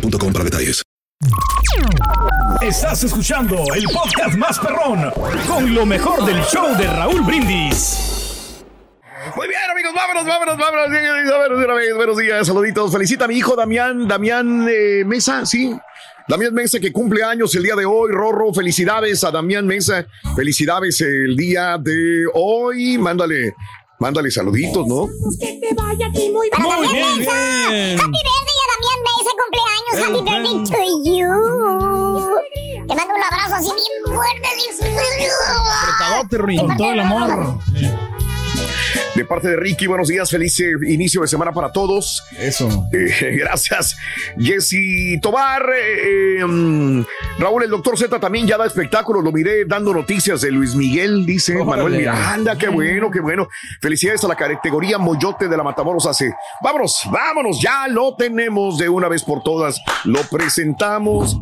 boostmobile.com para detalles. Estás escuchando el podcast más perrón con lo mejor del show de Raúl Brindis. Muy bien, amigos, vámonos, vámonos, vámonos. vámonos de una vez. Buenos días, saluditos. Felicita a mi hijo Damián, Damián eh, Mesa, sí. Damián Mesa que cumple años el día de hoy. Rorro, felicidades a Damián Mesa. Felicidades el día de hoy. Mándale, mándale saluditos, ¿no? Que te vaya aquí muy bien. Así bien fuerte. Apretado, Rin, con todo el amor. De parte de Ricky, buenos días. Feliz eh, inicio de semana para todos. Eso. Eh, gracias, Jesse Tobar. eh, eh, mm, Raúl, el doctor Z también ya da espectáculos. Lo miré dando noticias de Luis Miguel, dice Órale. Manuel Miranda. Qué bueno, qué bueno. Felicidades a la categoría Moyote de la Matamoros hace. Vámonos, vámonos, ya lo tenemos de una vez por todas. Lo presentamos.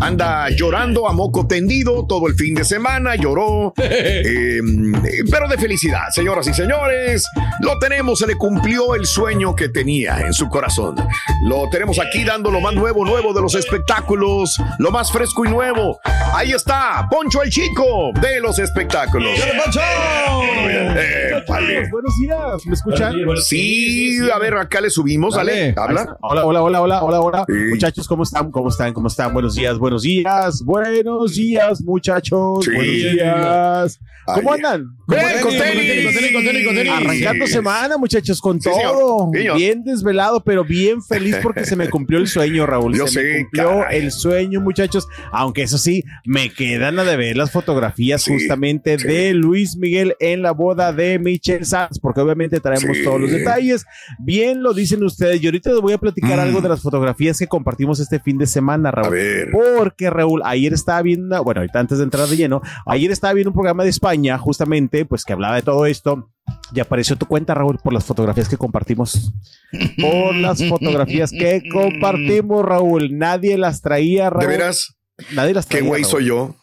Anda llorando a moco tendido todo el fin de semana, lloró. Eh, pero de felicidad, señoras y señores. Lo tenemos, se le cumplió el sueño que tenía en su corazón. Lo tenemos aquí dando lo más nuevo, nuevo de los espectáculos, lo más fresco y nuevo. Ahí está, Poncho el Chico de los espectáculos. Eh, vale. Buenos días, ¿me escuchan? Sí, a ver, acá le subimos, dale, habla. Hola, hola, hola, hola, hola, hola. Sí. Muchachos, ¿cómo están? ¿Cómo están? ¿Cómo están? Buenos días, buenos días, buenos días, muchachos. Sí. Buenos días. ¿Cómo Ay, andan? Arrancando Sí. semana, muchachos, con Sí, todo. Bien desvelado, pero bien feliz porque se me cumplió el sueño, Raúl. Yo se me cumplió caray. el sueño, muchachos. Aunque eso sí, me quedan a de ver las fotografías justamente de Luis Miguel en la boda de Michelle Sanz, porque obviamente traemos todos los detalles. Bien lo dicen ustedes. Y ahorita les voy a platicar Mm. algo de las fotografías que compartimos este fin de semana, A Raúl. ver. Porque Raúl, ayer estaba viendo, bueno, ahorita antes de entrar de lleno, ayer estaba viendo un programa de España, justamente, pues que hablaba de todo esto. Y apareció tu cuenta, Raúl, por las fotografías que compartimos. Por las fotografías que compartimos, Raúl. Nadie las traía, Raúl. ¿De veras? Nadie las ¿Qué traía. güey Raúl. soy yo?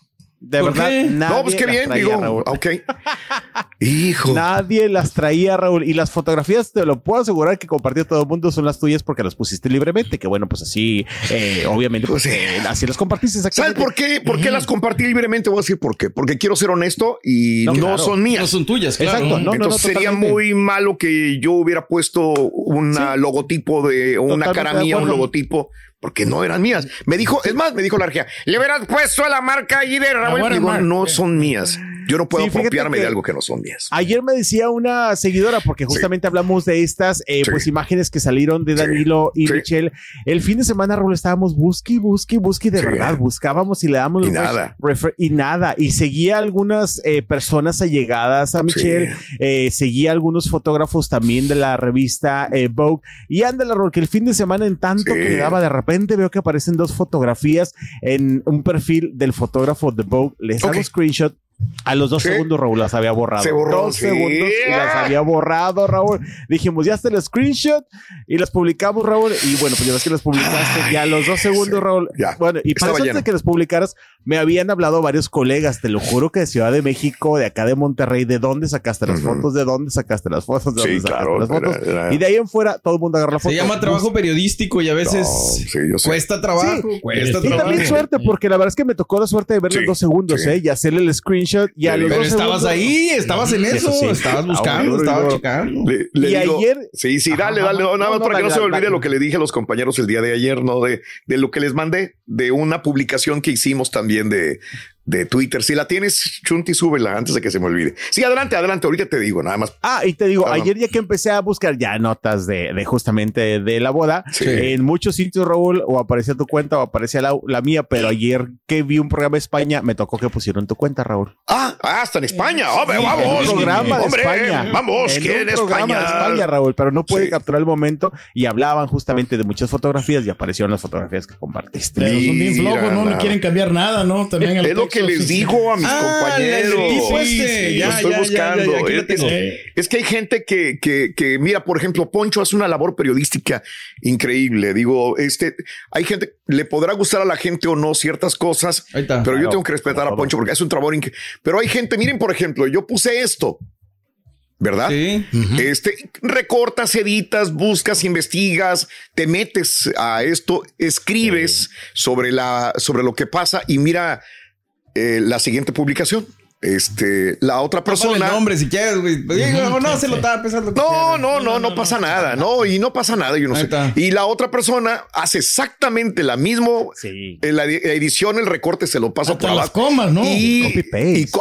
De ¿Por verdad, qué? nadie No, pues qué bien, traía, digo. Raúl. Ok. Hijo. Nadie las traía, Raúl. Y las fotografías, te lo puedo asegurar que compartió todo el mundo, son las tuyas porque las pusiste libremente. Que bueno, pues así, eh, obviamente, Pues, pues, eh, así las compartiste ¿Sabes exactamente. por qué? ¿Por qué las compartí libremente? Voy a decir por qué. Porque quiero ser honesto y no, No, claro. son mías. No son tuyas, claro. Exacto, no, no, Entonces sería totalmente. muy malo que yo hubiera puesto un logotipo de o una Totalmente cara de mía, un logotipo, porque no eran mías. Me dijo, es más, me dijo la regia, le hubieras puesto la marca allí de Raúl. Digo, no son mías. Yo no puedo Sí, apropiarme de algo que no son mías. Ayer me decía una seguidora, porque justamente hablamos de estas eh, Sí. pues imágenes que salieron de. Danilo y. Michelle. El fin de semana, Raúl, estábamos busque, busque, busque de verdad. Buscábamos y le damos Y nada. y nada. Y seguía algunas eh, personas allegadas a Michelle. eh, seguía algunos fotógrafos también de la revista Vogue. Y ándale, Raúl, que el fin de semana, en tanto que daba, de repente veo que aparecen dos fotografías en un perfil del fotógrafo de Vogue. Les hago screenshot. A los dos Sí. segundos, Raúl, las había borrado. Se borró, Dos sí. segundos y las había borrado, Raúl. Dijimos, ya está el screenshot y las publicamos, Raúl. Y bueno, pues ya ves que las publicaste. Ay, ya a los dos segundos, sí. Raúl. Ya. Bueno, y para Estaba eso antes lleno. de que las publicaras, me habían hablado varios colegas, te lo juro que de Ciudad de México, de acá de Monterrey, de dónde sacaste las Ujú. fotos, de dónde sacaste las fotos, de Sí, dónde sacaste claro, las fotos. era- era- Y de ahí en fuera, todo el mundo agarra la foto. Se llama trabajo periodístico y a veces No, cuesta trabajo. Sí. Cuesta Y trabajo. también suerte, porque la verdad es que me tocó la suerte de ver Sí, los dos segundos, sí. ¿eh? Y hacerle el screenshot screenshot y a los Pero dos estabas segundos- ahí, estabas en eso, sí. estabas Ah, buscando, estabas checando. Le, le Y digo- ayer- Sí, sí, dale, Ajá, dale, no, nada más no, para que no se me olvide lo que le dije a los compañeros el día de ayer, ¿no? De, de lo que les mandé, de una publicación que hicimos también de, de Twitter. Si la tienes, Chunti, súbela antes de que se me olvide. Sí, adelante, adelante, ahorita te digo, nada más. Ah, y te digo, Ajá. ayer ya que empecé a buscar ya notas de, de justamente de la boda, Sí. en muchos sitios, Raúl, o aparecía tu cuenta o aparecía la, la mía, pero ayer que vi un programa de España, me tocó que pusieron tu cuenta, Raúl. Ah, ah, hasta en España. Hombre, En vamos. un programa de Hombre, España. Vamos, en un en programa España. de España, Raúl, pero no puede Sí. capturar el momento y hablaban justamente de muchas fotografías y aparecieron las fotografías que compartiste. Pero son bien flojos, ¿no? No quieren cambiar nada, ¿no? También el que les sí, digo a mis Ah, compañeros. tipo este. Sí, Ya, lo estoy ya, buscando. ya, lo Es- es, es que hay gente que, que, que, mira, por ejemplo, Poncho hace una labor periodística increíble. Digo, este, hay gente, le podrá gustar a la gente o no ciertas cosas, está. pero yo tengo que respetar a. Poncho porque hace un trabajo increíble. Pero hay gente, miren, por ejemplo, yo puse esto, ¿verdad? Sí. Este recortas, editas, buscas, investigas, te metes a esto, escribes sobre la sobre lo que pasa y mira eh, la siguiente publicación. Este, la otra persona. el nombre si quieres, güey. No, se lo estaba pensando. No, no, no, no pasa nada, no, y no pasa nada, yo no Ahí sé. está. Y la otra persona hace exactamente la misma Sí. en la edi- edición, el recorte se lo pasa por las abajo. comas, ¿no? Y,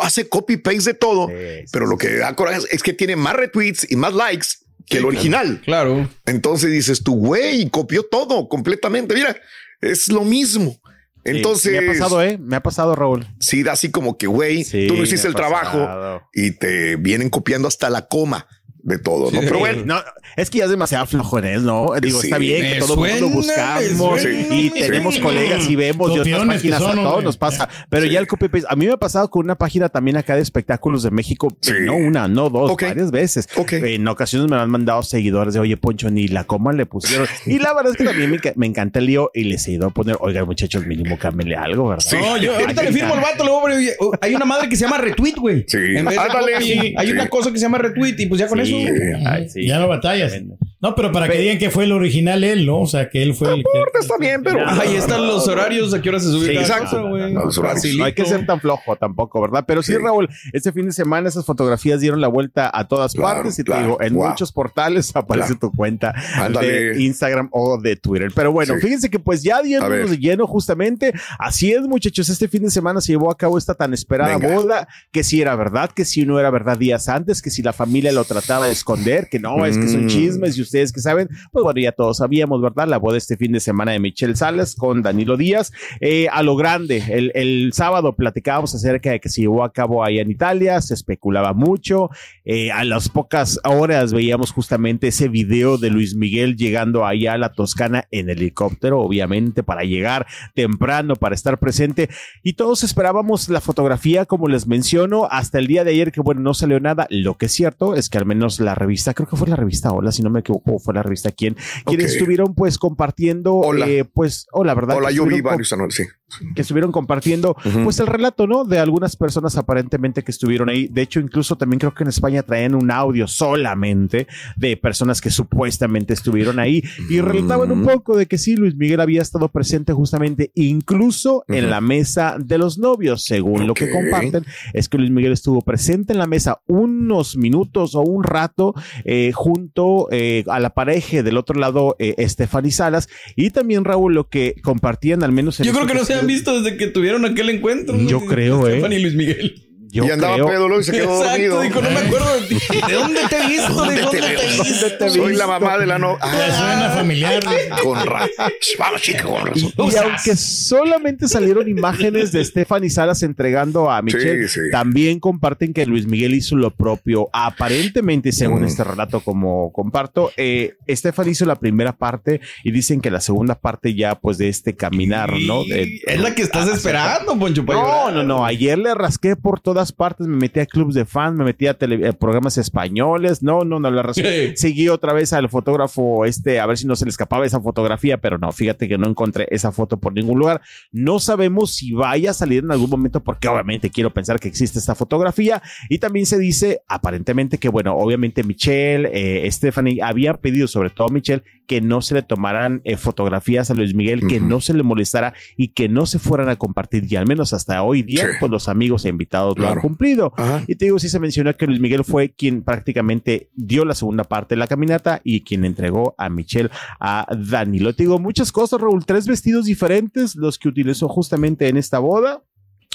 hace copy paste de todo. Sí, sí, pero lo que da coraje es que tiene más retweets y más likes que el original. Claro. Entonces dices tú, güey, copió todo completamente. Mira, es lo mismo. Sí, Entonces, me ha pasado, ¿eh? Me ha pasado, Raúl. sí, da así como que, güey, Sí, tú no hiciste el trabajo y te vienen copiando hasta la coma de todo, ¿no? Sí. Pero bueno, No, es que ya es demasiado flojones, ¿no? Digo, Sí, está bien que todo el mundo lo buscamos suena, y tenemos colegas y vemos de otras páginas, son, a todos hombre. nos pasa. Pero ya el copy paste, a mí me ha pasado con una página también acá de espectáculos de México, Sí. no una, no dos, varias veces. Ok. En ocasiones me han mandado seguidores de, oye, Poncho, ni la coma le pusieron. Y la verdad es que también me, me encanta el lío y les he ido a poner, oigan, muchachos, mínimo cámbiale algo, ¿verdad? No, yo ahorita le firmo al vato, le voy a poner, oye, hay una madre que se llama retweet, güey. Sí. En vez de Ándale. copy, Sí. hay una cosa que se llama retweet y pues ya con Sí, eso. ay, sí. Ya no batallas. No, pero para que digan que fue el original él, ¿no? O sea, que él fue el que... importa, está bien, pero. Ahí están los horarios, a qué hora se sube Sí, exacto. güey. Facilito. No hay que ser tan flojo tampoco, ¿verdad? Pero sí, Sí. Raúl, este fin de semana esas fotografías dieron la vuelta a todas Claro, partes y te claro. digo, en Wow. muchos portales aparece tu cuenta Ándale. de Instagram o de Twitter. Pero bueno, Sí. fíjense que pues ya dieron de lleno justamente. Así es, muchachos, este fin de semana se llevó a cabo esta tan esperada Venga. boda, que si era verdad, que si no era verdad días antes, que si la familia lo trataba de esconder, que no, es que son Mm. chismes y ustedes que saben, pues bueno, ya todos sabíamos, ¿verdad? La boda este fin de semana de Michelle Salas con Danilo Díaz. Eh, a lo grande, el, el sábado platicábamos acerca de que se llevó a cabo ahí en Italia, se especulaba mucho. Eh, a las pocas horas veíamos justamente ese video de Luis Miguel llegando allá a la Toscana en helicóptero, obviamente, para llegar temprano, para estar presente. Y todos esperábamos la fotografía, como les menciono, hasta el día de ayer, que bueno, no salió nada. Lo que es cierto es que al menos la revista, creo que fue la revista Hola, si no me equivoco, fue la revista Quién, quienes Ok. estuvieron pues compartiendo, Hola. eh, pues, o la verdad. Hola, yo vi varios anuncios. Sí. Que estuvieron compartiendo pues el relato, ¿no? De algunas personas aparentemente que estuvieron ahí. De hecho, incluso también creo que en España traían un audio solamente de personas que supuestamente estuvieron ahí. Y relataban un poco de que sí, Luis Miguel había estado presente justamente incluso en la mesa de los novios, según lo que comparten, es que Luis Miguel estuvo presente en la mesa unos minutos o un rato eh, junto eh, a la pareja del otro lado, eh, Estefany Salas, y también Raúl, lo que compartían al menos en Yo creo esto que no se han visto desde que tuvieron aquel encuentro. Yo creo, ¿eh? Stephanie y Luis Miguel. Yo y andaba creo- pedo y se quedó Exacto, dormido. dijo, no me acuerdo de ti. ¿De dónde te he visto? ¿De dónde te he visto? Soy la mamá de la no. Me suena familiar. con razón. Vamos, chica, con razón. Y aunque solamente salieron imágenes de Stephanie Salas entregando a Michelle, Sí, sí. también comparten que Luis Miguel hizo lo propio. Aparentemente, según Mm. este relato, como comparto, eh, Stephanie hizo la primera parte y dicen que la segunda parte ya, pues, de este caminar, ¿no? De- Es la que estás esperando, Poncho. No, no, no. Ayer le rasqué por todas partes. Me metí a clubs de fans, me metí a tele- eh, programas españoles. No, no, no. Le rasqué. Seguí otra vez al fotógrafo este a ver si no se le escapaba esa fotografía, pero no, fíjate que no encontré esa foto por ningún lugar. No sabemos si vaya a salir en algún momento, porque obviamente quiero pensar que existe esta fotografía. Y también se dice aparentemente que, bueno, obviamente Michelle, eh, Stephanie había pedido, sobre todo Michelle, que no se le tomaran eh, fotografías a Luis Miguel, que no se le molestara y que no se fueran a compartir. Y al menos hasta hoy día, Sí. pues los amigos e invitados lo han cumplido. Ajá. Y te digo, sí se menciona que Luis Miguel fue quien prácticamente dio la segunda parte de la caminata y quien entregó a Michelle a Danilo. Te digo, muchas cosas, Raúl. Tres vestidos diferentes, los que utilizó justamente en esta boda.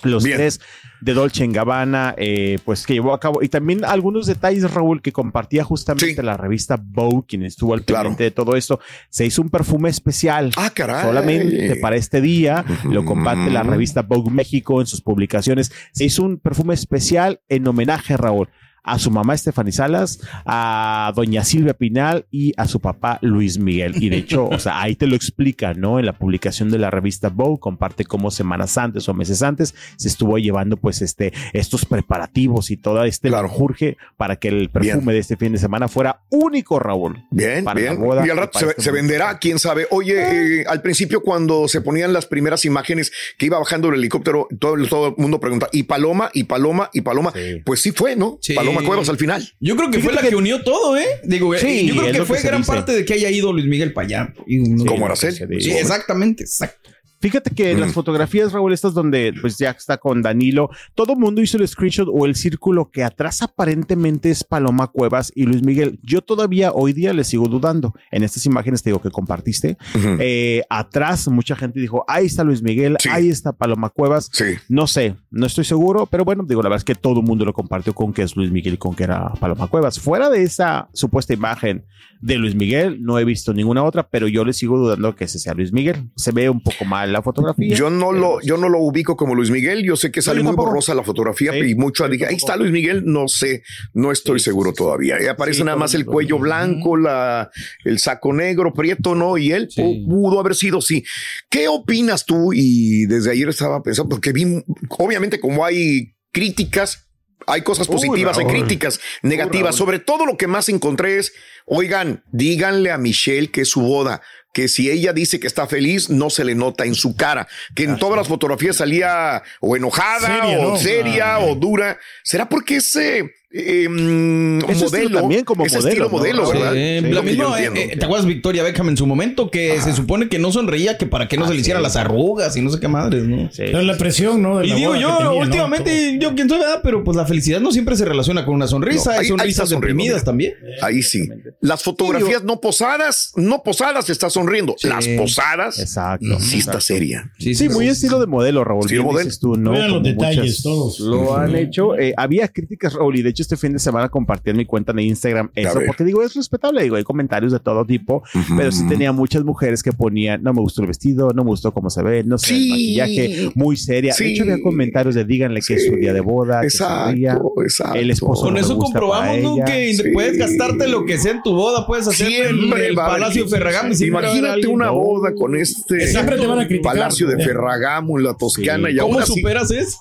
Los Bien. tres de Dolce en Gabbana, eh, pues que llevó a cabo. Y también algunos detalles, Raúl, que compartía justamente Sí. la revista Vogue, quien estuvo al Claro. pendiente de todo esto. Se hizo un perfume especial Ah, caray. solamente para este día. Lo comparte la revista Vogue México en sus publicaciones. Se hizo un perfume especial en homenaje, Raúl, a su mamá Stephanie Salas, a doña Silvia Pinal y a su papá Luis Miguel. Y de hecho, o sea, ahí te lo explica, ¿no? En la publicación de la revista Vogue, comparte cómo semanas antes o meses antes se estuvo llevando pues este, estos preparativos y todo este Claro. menjurje para que el perfume Bien. de este fin de semana fuera único, Raúl. Bien, para la bien. boda y al rato se, este se venderá, quién sabe. Oye, eh, al principio cuando se ponían las primeras imágenes que iba bajando el helicóptero, todo, todo el mundo pregunta, ¿y Paloma? ¿Y Paloma? ¿Y Paloma? Sí. Pues sí fue, ¿no? Sí. Paloma Cuevas al final. Yo creo que fue la que- que unió todo, ¿eh? Digo, eh, Sí, yo creo que fue que gran dice. parte de que haya ido Luis Miguel para allá. Y- Como Araceli. Sí, exactamente, exacto. Fíjate que en las fotografías, Raúl, estas donde pues ya está con Danilo, todo mundo hizo el screenshot o el círculo que atrás aparentemente es Paloma Cuevas y Luis Miguel. Yo todavía hoy día le sigo dudando. En estas imágenes te digo que compartiste. Eh, atrás mucha gente dijo, ahí está Luis Miguel, Sí. ahí está Paloma Cuevas. Sí. No sé, no estoy seguro, pero bueno, digo, la verdad es que todo el mundo lo compartió con que es Luis Miguel y con que era Paloma Cuevas. Fuera de esa supuesta imagen de Luis Miguel, no he visto ninguna otra, pero yo le sigo dudando que ese sea Luis Miguel. Se ve un poco mal la fotografía. Yo no lo, yo no lo ubico como Luis Miguel. Yo sé que sale muy borrosa la fotografía Sí, y mucho dije, ahí está Luis Miguel. No sé, no estoy Sí, seguro todavía. Y aparece Sí, nada más el cuello blanco, la, el saco negro, prieto, ¿no? Y él pudo haber sido sí. ¿Qué opinas tú? Y desde ayer estaba pensando, porque vi, obviamente como hay críticas, hay cosas positivas, hay Raúl. críticas negativas. Sobre todo lo que más encontré es, oigan, díganle a Michelle que es su boda, que si ella dice que está feliz, no se le nota en su cara, que en todas las fotografías salía o enojada Seria, o ¿no? seria Ah. o dura. ¿Será porque ese eh, mm, modelo, también como ese modelo, estilo ¿no? modelo, Sí, ¿verdad? Lo mismo, eh, eh, ¿te acuerdas Victoria Beckham en su momento que se supone que no sonreía, que para que no se le hicieran las arrugas y no sé qué madres, ¿no? Sí. Pero la presión, ¿no? De Y la digo yo, tenía, ¿no? últimamente, yo quién soy, ¿verdad? Pero pues la felicidad no siempre se relaciona con una sonrisa, No, hay sonrisas deprimidas también. Ahí sí. Las fotografías no posadas, no posadas está sonriendo. Sí. Las posadas Exacto. sí está seria. Sí, muy estilo de modelo, Raúl. Estilo Bien modelo. tú, ¿no? Vean los detalles todos. Lo han hecho. Eh, había críticas, Raúl, y de hecho este fin de semana compartí en mi cuenta de Instagram eso, porque digo, es respetable, digo, hay comentarios de todo tipo, pero sí tenía muchas mujeres que ponían, no me gustó el vestido, no me gustó cómo se ve, no sé, el Sí. maquillaje muy seria. Sí. De hecho, había comentarios de díganle que es su Sí. día de boda, que sonría. Exacto, exacto. El esposo Con no le eso gusta comprobamos ¿no? ella. que Sí. puedes gastarte lo que sea en tu boda, puedes hacer en Siempre el va a haber- Palacio Ferragamo. Imagínate una boda con este Siempre te van a criticar. Palacio de Ferragamo en la Toscana Sí. y aún ¿Cómo así- superas eso?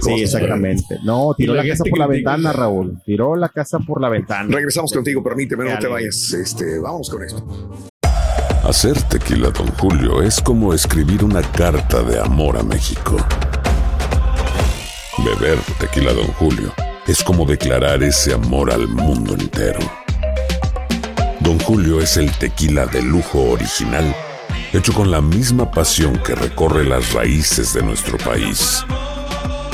Sí, exactamente. No, tiró la la, casa por la ventana, Raúl. Tiró la casa por la ventana. Regresamos contigo, permíteme, no te vayas. Este, vamos con esto. Hacer tequila, Don Julio, es como escribir una carta de amor a México. Beber tequila, Don Julio, es como declarar ese amor al mundo entero. Don Julio es el tequila de lujo original, hecho con la misma pasión que recorre las raíces de nuestro país.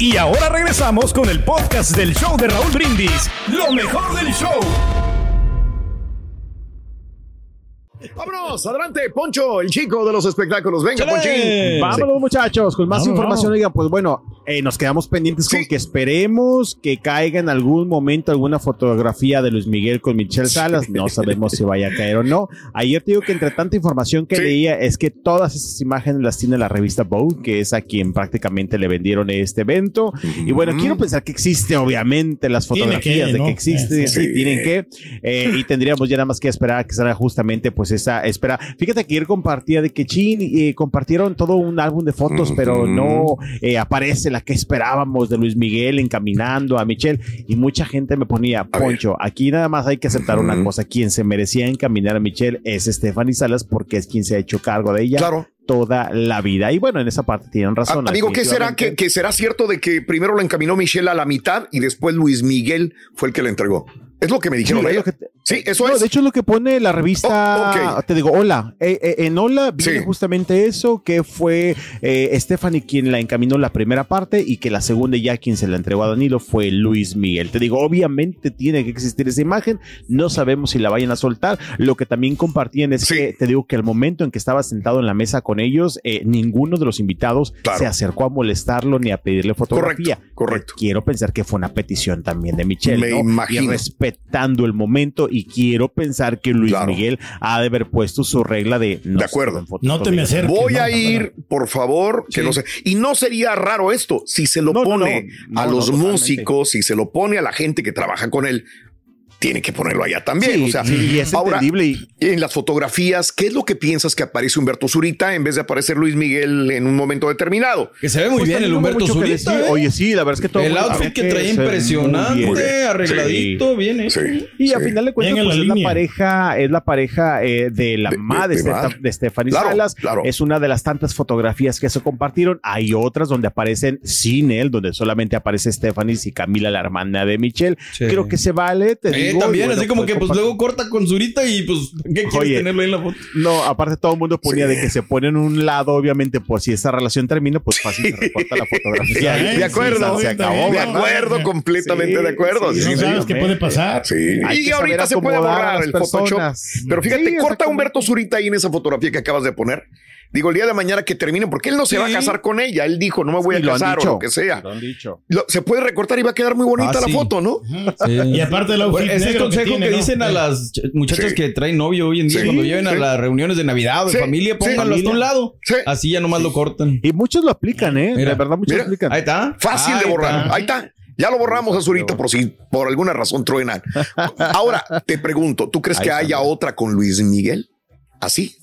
Y ahora regresamos con el podcast del show de Raúl Brindis. Lo mejor del show. Vámonos, adelante, Poncho, el chico de los espectáculos. Venga. Ponchín. Vámonos, muchachos, con más información. Oigan, pues bueno, eh, nos quedamos pendientes con que esperemos que caiga en algún momento alguna fotografía de Luis Miguel con Michelle Salas. No sabemos si vaya a caer o no. Ayer te digo que entre tanta información que leía es que todas esas imágenes las tiene la revista Vogue, que es a quien prácticamente le vendieron este evento. Y bueno, quiero pensar que existe obviamente las fotografías que, de ¿no? que existe, Sí. sí, tienen que, eh, y tendríamos ya nada más que esperar a que salga justamente pues esa espera. Fíjate que ayer compartía de que Chin eh, compartieron todo un álbum de fotos, pero no eh, aparece la que esperábamos de Luis Miguel encaminando a Michelle y mucha gente me ponía, Poncho, aquí nada más hay que aceptar una cosa, quien se merecía encaminar a Michelle es Stephanie Salas porque es quien se ha hecho cargo de ella toda la vida. Y bueno, en esa parte tienen razón. Ah, Amigo, ¿qué será? ¿Que, que será cierto de que primero lo encaminó Michelle a la mitad y después Luis Miguel fue el que le entregó? Es lo que me dijeron Sí, te- Sí, eso No, es. de hecho, es lo que pone la revista. Oh, Te digo, hola. Eh, eh, en hola viene justamente eso, que fue eh, Stephanie quien la encaminó la primera parte y que la segunda ya quien se la entregó a Danilo fue Luis Miguel. Te digo, obviamente tiene que existir esa imagen. No sabemos si la vayan a soltar. Lo que también compartían es que te digo que al momento en que estaba sentado en la mesa con ellos, eh, ninguno de los invitados se acercó a molestarlo ni a pedirle fotografía. Correcto. Quiero pensar que fue una petición también de Michelle. Me ¿no? imagino. Y respetando el momento y quiero pensar que Luis Miguel ha de haber puesto su regla de no De acuerdo. tomen fotos conmigo. Voy a ir, por favor, que no sé. Y no sería raro esto si se lo No, no, pone no. a No, los no, músicos, si se lo pone a la gente que trabaja con él. Tiene que ponerlo allá también. Sí, o sea, sí, y es ahora, entendible y- en las fotografías, ¿qué es lo que piensas que aparece Humberto Zurita en vez de aparecer Luis Miguel en un momento determinado? Que se ve muy Pues bien el Humberto Zurita. decir. ¿eh? Oye, sí, la verdad es que todo El mundo outfit que trae impresionante, bien. arregladito, Sí. bien, ¿eh? Y a final de cuentas, pues la es la pareja, es la pareja eh, de la mamá de, Stephanie Claro, Salas. claro. Es una de las tantas fotografías que se compartieron. Hay otras donde aparecen sin él, donde solamente aparece Stephanie y Camila, la hermana de Michelle. Creo que se vale. Te Eh, también, bueno, así como que pues luego corta con Zurita y pues, ¿qué quieres Oye, tenerlo ahí en la foto? No, aparte todo el mundo ponía de que se pone en un lado, obviamente, por si esa relación termina, pues fácil se recorta la fotografía. Sí, de acuerdo, se acabó. de acuerdo, completamente de acuerdo. sí, Sí, no sí, sabes sí. qué puede pasar. Sí. Y ahorita se puede borrar el Photoshop. Pero fíjate, Sí, corta Humberto Zurita ahí en esa fotografía que acabas de poner. Digo, el día de mañana que terminen, porque él no se va a casar con ella. Él dijo, no me voy Sí, a lo han casar o lo que sea. Lo han dicho. Lo- se puede recortar y va a quedar muy bonita Ah, la sí. foto, ¿no? Y aparte el outfit Bueno, ese es el negro que consejo que, dicen a las ch- muchachas Sí. que traen novio hoy en día Sí, cuando lleven a las reuniones de Navidad o de Sí, familia, sí. pónganlo hasta un lado. Sí. Así ya nomás lo cortan. Y muchos lo aplican, ¿eh? Mira, de verdad, muchos mira. lo aplican. Ahí está. Fácil de borrar. está. Ahí está. Ya lo borramos a Zurita por si por alguna razón truenan. Ahora te pregunto, ¿tú crees Ahí que haya otra con Luis Miguel? Así.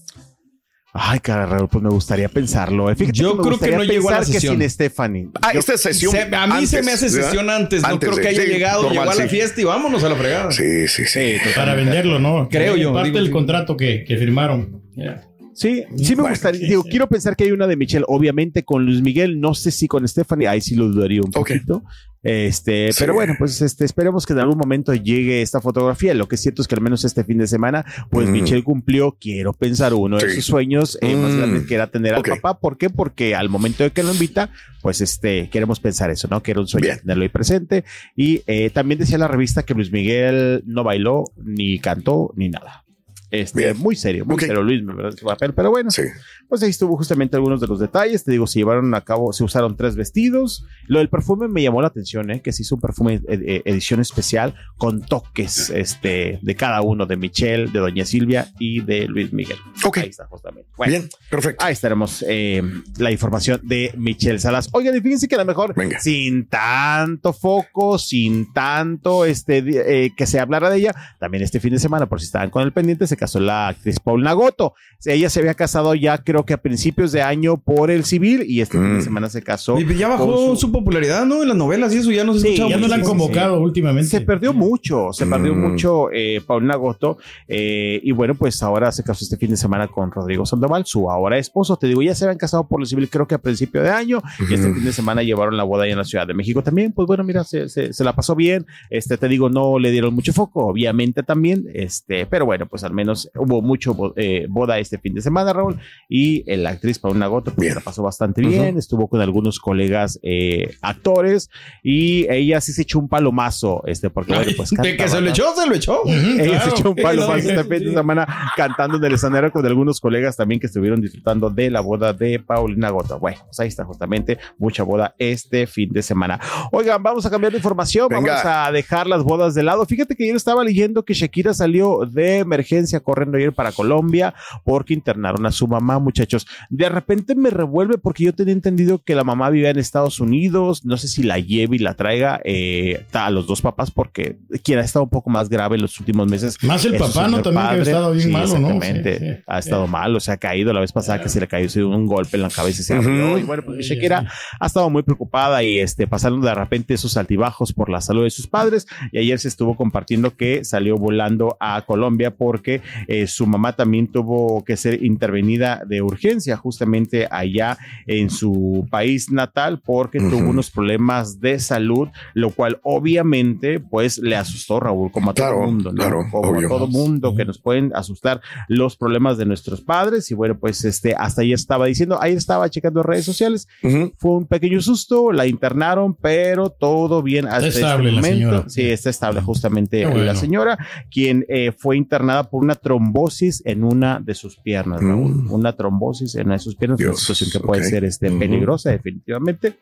Ay, caramba, pues me gustaría pensarlo. eh. Fíjate Yo creo que no llegó a la pensar que sesión. sin Stephanie. Ah, Yo- esta es sesión. Se- a mí se antes, me hace ¿verdad? sesión antes. No creo de- que haya sí, llegado, normal, llegó a la sí. fiesta y vámonos a la fregada. Sí, sí, sí. Para venderlo, ¿no? Creo yo, Parte digo, del sí. contrato que, que firmaron. Ya. Sí, sí me gustaría. Digo, quiero pensar que hay una de Michelle, obviamente con Luis Miguel, no sé si con Stephanie, ahí sí lo dudaría un poquito. Este, Sí. pero bueno, pues este, esperemos que en algún momento llegue esta fotografía. Lo que es cierto es que al menos este fin de semana, pues Mm. Michelle cumplió, quiero pensar, uno de sus sueños eh, más Mm. grandes que era tener al papá. ¿Por qué? Porque al momento de que lo invita, pues este, queremos pensar eso, ¿no? Que era un sueño Bien. tenerlo ahí presente. Y eh, también decía la revista que Luis Miguel no bailó, ni cantó, ni nada. Este, Bien. muy serio, muy Ok. serio Luis, su papel, pero bueno, Sí. pues ahí estuvo justamente algunos de los detalles. Te digo, se llevaron a cabo, se usaron tres vestidos. Lo del perfume me llamó la atención, ¿eh? que se hizo un perfume eh, eh, edición especial con toques este, de cada uno, de Michelle, de Doña Silvia y de Luis Miguel. Ok. Ahí está, justamente. Bueno, Bien, perfecto. Ahí estaremos eh, la información de Michelle Salas. Oigan, y fíjense que a lo mejor Venga. sin tanto foco, sin tanto este eh, que se hablara de ella, también este fin de semana, por si estaban con el pendiente, se casó la actriz Paul Nagoto. Ella se había casado ya creo que a principios de año por el civil y este fin de Mm. semana se casó. Y ya bajó su... popularidad, ¿no? En las novelas y eso ya no se Sí, escucha Ya no la han convocado últimamente. Se perdió mucho, se perdió Mm. mucho eh, Paulina Goto. eh, y bueno, pues ahora se casó este fin de semana con Rodrigo Sandoval, su ahora esposo. Te digo, ya se habían casado por lo civil, creo que a principio de año. Y este fin de semana llevaron la boda ahí en la Ciudad de México también. Pues bueno, mira, se, se- se la pasó bien. Este, te digo, no le dieron mucho foco, obviamente también. Este, pero bueno, pues al menos menos hubo mucho eh, boda este fin de semana, Raúl, y eh, la actriz Paulina Goto pues, la pasó bastante bien, estuvo con algunos colegas eh, actores y ella sí se echó un palomazo, este, porque bueno, pues de que se lo echó, se lo echó. Ella se echó un palo Sí, más no, este fin de semana cantando en el escenario con algunos colegas también que estuvieron disfrutando de la boda de Paulina Gota. Bueno, pues ahí está justamente mucha boda este fin de semana. Oigan, vamos a cambiar de información, Venga. vamos a dejar las bodas de lado. Fíjate que ayer estaba leyendo que Shakira salió de emergencia corriendo ayer para Colombia porque internaron a su mamá, muchachos. De repente me revuelve porque yo tenía entendido que la mamá vivía en Estados Unidos, no sé si la lleve y la traiga eh, a los dos papás porque quien ha estado un poco más grave en los últimos meses. Más el papá, ¿no? También que ha estado bien Sí, malo, ¿no? Exactamente. Sí, sí. Ha estado mal, o sea, ha caído la vez pasada que se le cayó se dio un golpe en la cabeza y se abrió. Ujú. Y bueno, pues Shakira ha estado muy preocupada y este, pasaron de repente esos altibajos por la salud de sus padres. Y ayer se estuvo compartiendo que salió volando a Colombia porque eh, su mamá también tuvo que ser intervenida de urgencia justamente allá en su país natal porque tuvo unos problemas de salud, lo cual obviamente pues le asustó Raúl como a Claro, todo mundo, ¿no? claro, como obvio. a todo mundo que nos pueden asustar los problemas de nuestros padres y bueno pues este hasta ayer estaba diciendo, ayer estaba checando redes sociales, fue un pequeño susto, la internaron, pero todo bien hasta este estable la momento. señora. Sí, está estable justamente bueno. la señora, quien eh, fue internada por una trombosis en una de sus piernas, Raúl. una trombosis en una de sus piernas, una Mm. Dios, situación que puede ser este, Ujú. peligrosa definitivamente.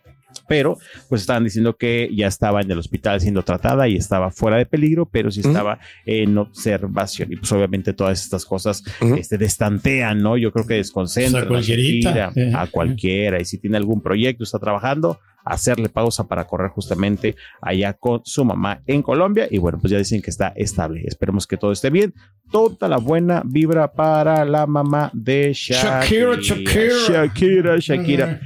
Pero pues estaban diciendo que ya estaba en el hospital siendo tratada y estaba fuera de peligro, pero sí estaba en observación. Y pues obviamente todas estas cosas este, destantean, ¿no? Yo creo que desconcentran O sea. Shakira, Sí. a cualquiera. Y si tiene algún proyecto, está trabajando, hacerle pausa para correr justamente allá con su mamá en Colombia. Y bueno, pues ya dicen que está estable. Esperemos que todo esté bien. Toda la buena vibra para la mamá de Shakira. Shakira, Shakira. Shakira, Shakira.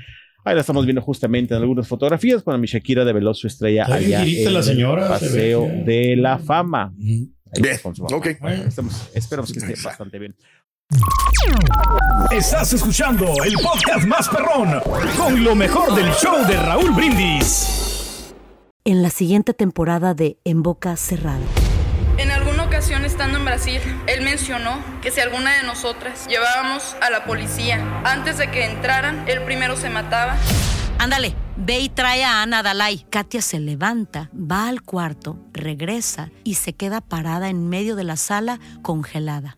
Ahí la estamos viendo justamente en algunas fotografías cuando mi Shakira develó su estrella allá en la señora, Paseo de la Fama. Ahí Bien, con su mamá. ok. Estamos- esperamos que esté bastante bien. Estás escuchando el podcast más perrón con lo mejor del show de Raúl Brindis. En la siguiente temporada de En Boca Cerrada. En alguna ocasión estando en Brasil, él mencionó que si alguna de nosotras llevábamos a la policía antes de que entraran, él primero se mataba. Ándale, ve y trae a Ana Dalai. Katia se levanta, va al cuarto, regresa y se queda parada en medio de la sala congelada.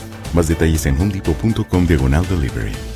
Más detalles en homedepot.com diagonal delivery.